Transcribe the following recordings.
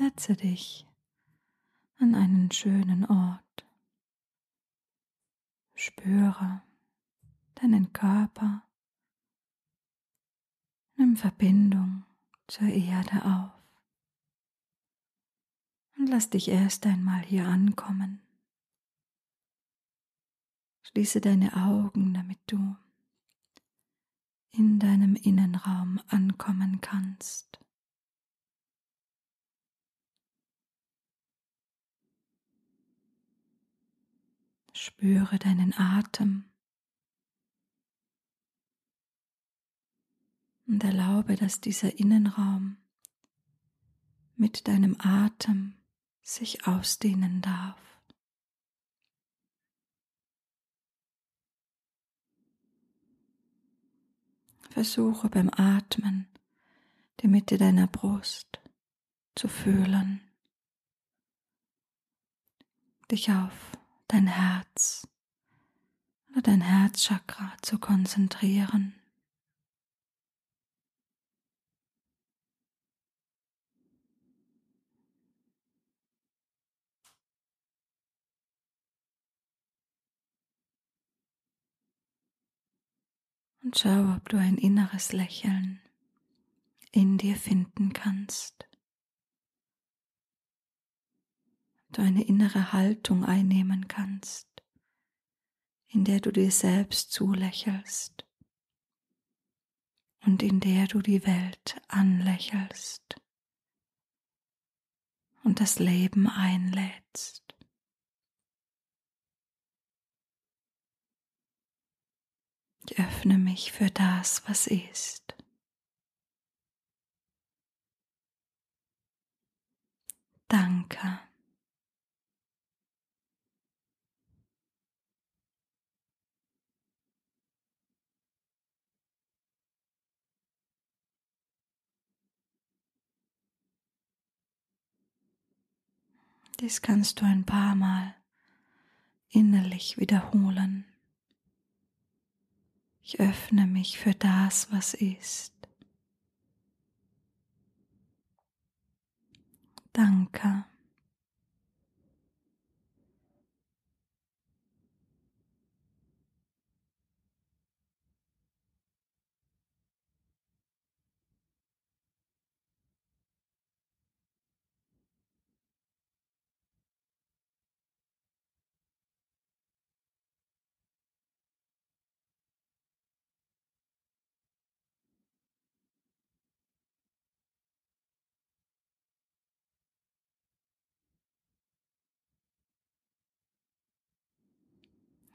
Setze dich an einen schönen Ort. Spüre deinen Körper. Nimm Verbindung zur Erde auf. Und lass dich erst einmal hier ankommen. Schließe deine Augen, damit du in deinem Innenraum ankommen kannst. Spüre deinen Atem und erlaube, dass dieser Innenraum mit deinem Atem sich ausdehnen darf. Versuche beim Atmen die Mitte deiner Brust zu fühlen, dich auf dein Herz oder dein Herzchakra zu konzentrieren. Und schau, ob du ein inneres Lächeln in dir finden kannst. Ob du eine innere Haltung einnehmen kannst, in der du dir selbst zulächelst und in der du die Welt anlächelst und das Leben einlädst. Ich öffne mich für das, was ist. Danke. Dies kannst du ein paar Mal innerlich wiederholen. Ich öffne mich für das, was ist. Danke.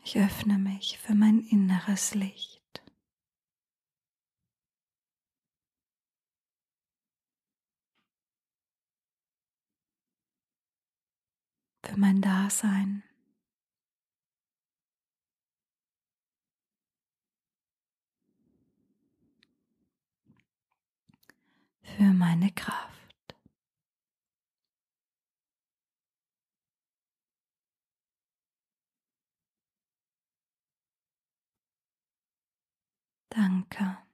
Ich öffne mich für mein inneres Licht. Für mein Dasein. Für meine Kraft. Danke.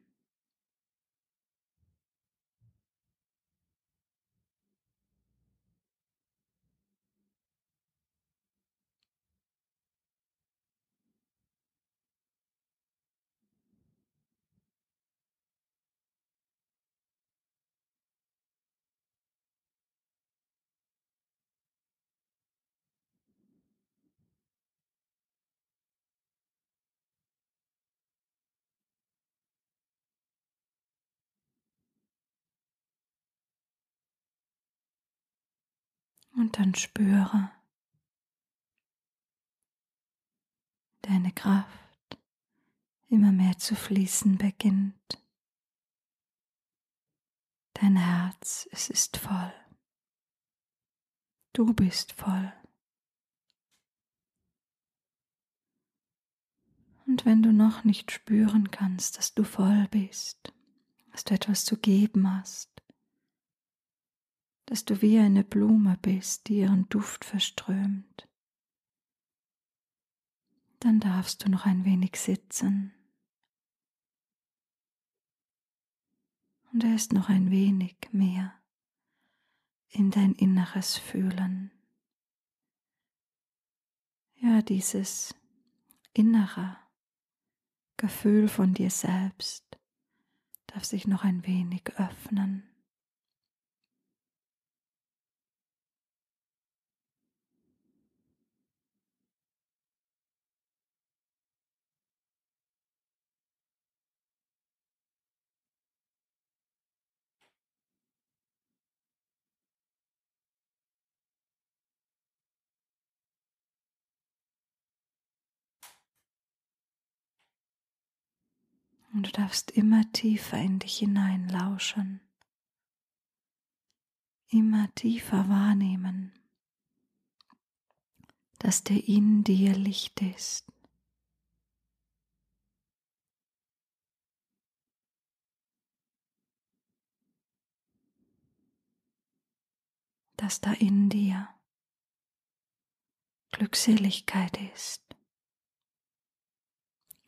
Und dann spüre deine Kraft immer mehr zu fließen beginnt. Dein Herz, es ist voll. Du bist voll. Und wenn du noch nicht spüren kannst, dass du voll bist, dass du etwas zu geben hast, dass du wie eine Blume bist, die ihren Duft verströmt. Dann darfst du noch ein wenig sitzen. Und erst noch ein wenig mehr in dein Inneres fühlen. Ja, dieses innere Gefühl von dir selbst darf sich noch ein wenig öffnen. Und du darfst immer tiefer in dich hineinlauschen, immer tiefer wahrnehmen, dass der in dir Licht ist. dass da in dir Glückseligkeit ist,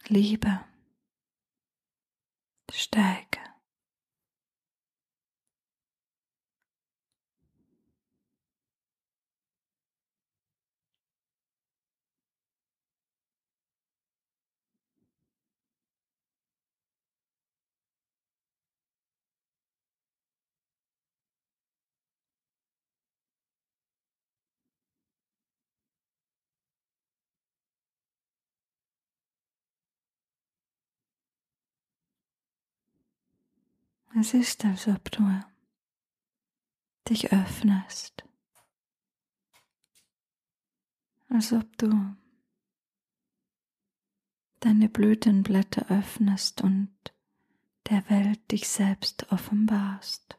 Liebe. Stärke. Es ist, als ob du dich öffnest, als ob du deine Blütenblätter öffnest und der Welt dich selbst offenbarst.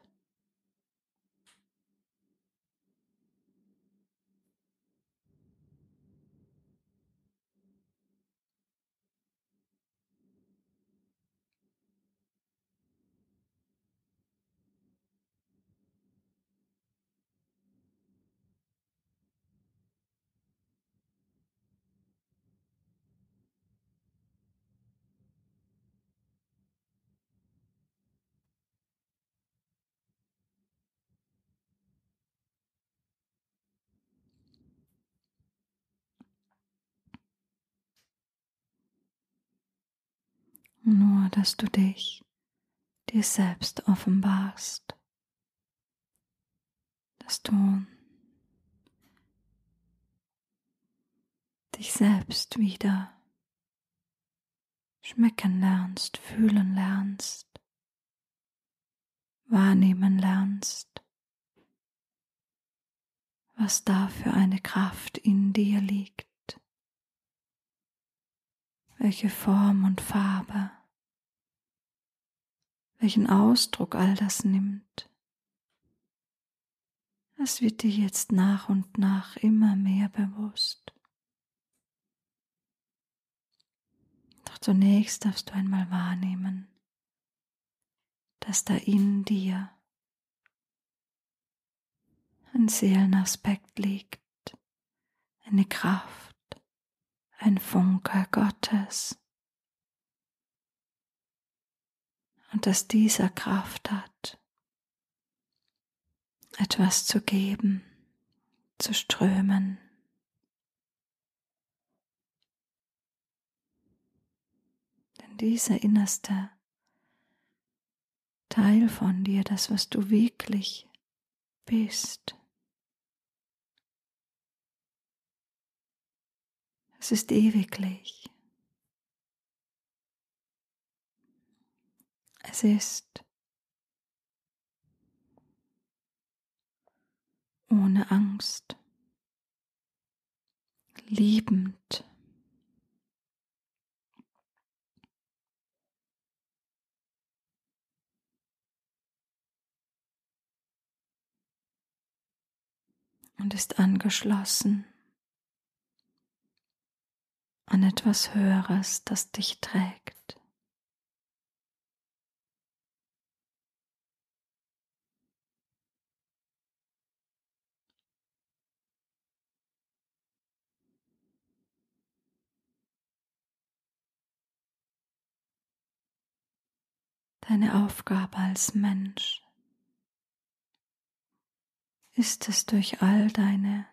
Nur dass du dich dir selbst offenbarst, dass du dich selbst wieder schmecken lernst, fühlen lernst, wahrnehmen lernst, was da für eine Kraft in dir liegt. Welche Form und Farbe, welchen Ausdruck all das nimmt. Es wird dir jetzt nach und nach immer mehr bewusst. Doch zunächst darfst du einmal wahrnehmen, dass da in dir ein Seelenaspekt liegt, eine Kraft, ein Funke Gottes. Und dass dieser Kraft hat, etwas zu geben, zu strömen. Denn dieser innerste Teil von dir, das, was du wirklich bist, Es ist ewiglich. Es ist ohne Angst, liebend. und ist angeschlossen an etwas Höheres, das dich trägt. Deine Aufgabe als Mensch? Ist es durch all deine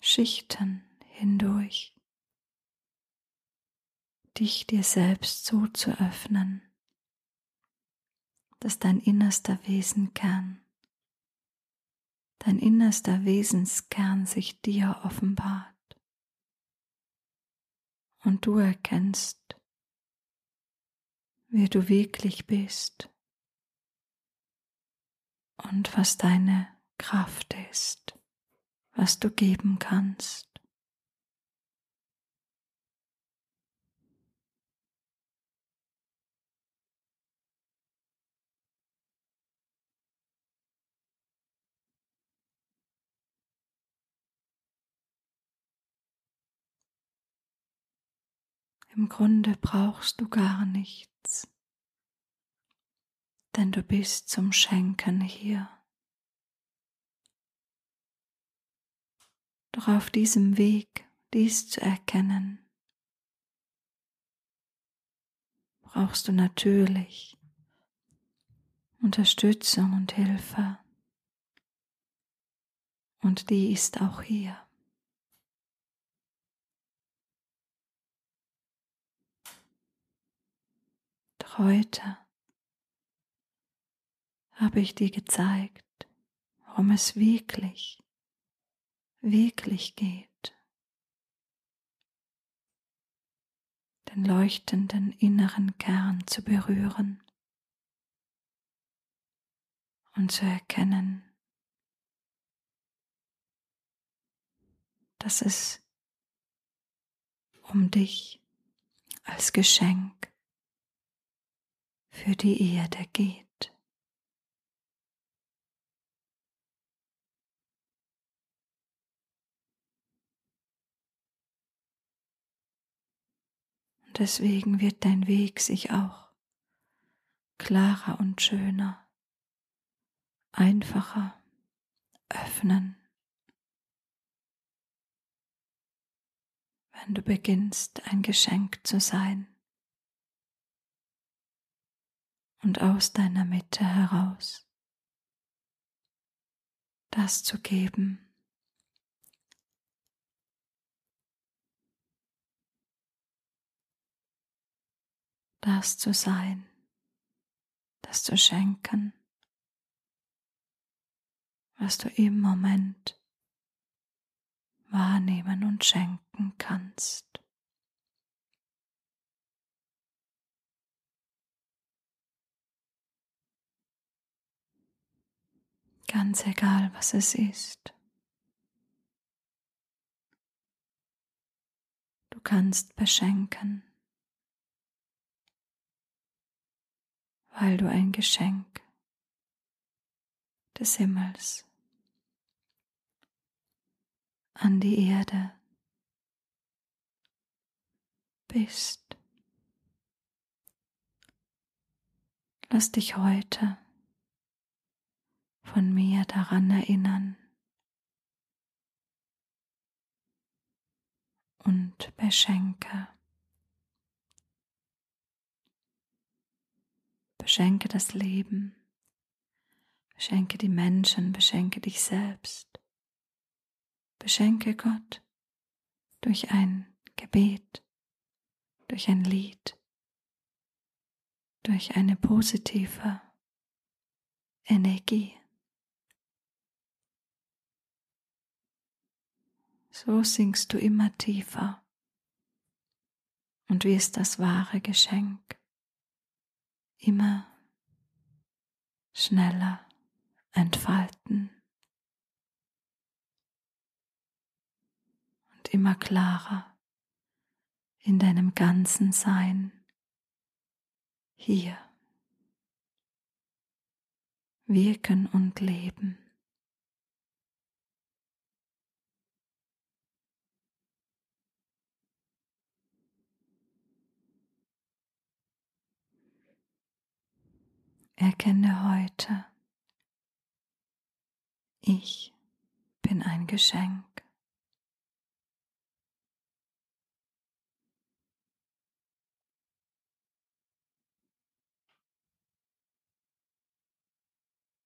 Schichten hindurch, dich dir selbst so zu öffnen, dass dein innerster Wesenkern, dein innerster Wesenskern sich dir offenbart und du erkennst, wer du wirklich bist und was deine Kraft ist was du geben kannst. Im Grunde brauchst du gar nichts, denn du bist zum Schenken hier. Doch auf diesem Weg, dies zu erkennen, brauchst du natürlich Unterstützung und Hilfe. Und die ist auch hier. Heute habe ich dir gezeigt, worum es wirklich wirklich geht, den leuchtenden inneren Kern zu berühren und zu erkennen, dass es um dich als Geschenk für die Erde geht. deswegen wird dein Weg sich auch klarer und schöner, einfacher öffnen, wenn du beginnst ein Geschenk zu sein und aus deiner Mitte heraus das zu geben, das zu sein, das zu schenken, was du im Moment wahrnehmen und schenken kannst. Ganz egal, was es ist. Du kannst beschenken. weil du ein Geschenk des Himmels an die Erde bist. Lass dich heute von mir daran erinnern und beschenke. Beschenke das Leben, beschenke die Menschen, beschenke dich selbst, beschenke Gott durch ein Gebet, durch ein Lied, durch eine positive Energie. So sinkst du immer tiefer. Und wirst das wahre Geschenk? Immer schneller entfalten. Und immer klarer in deinem ganzen Sein. Hier. Wirken und leben. Erkenne heute, ich bin ein Geschenk.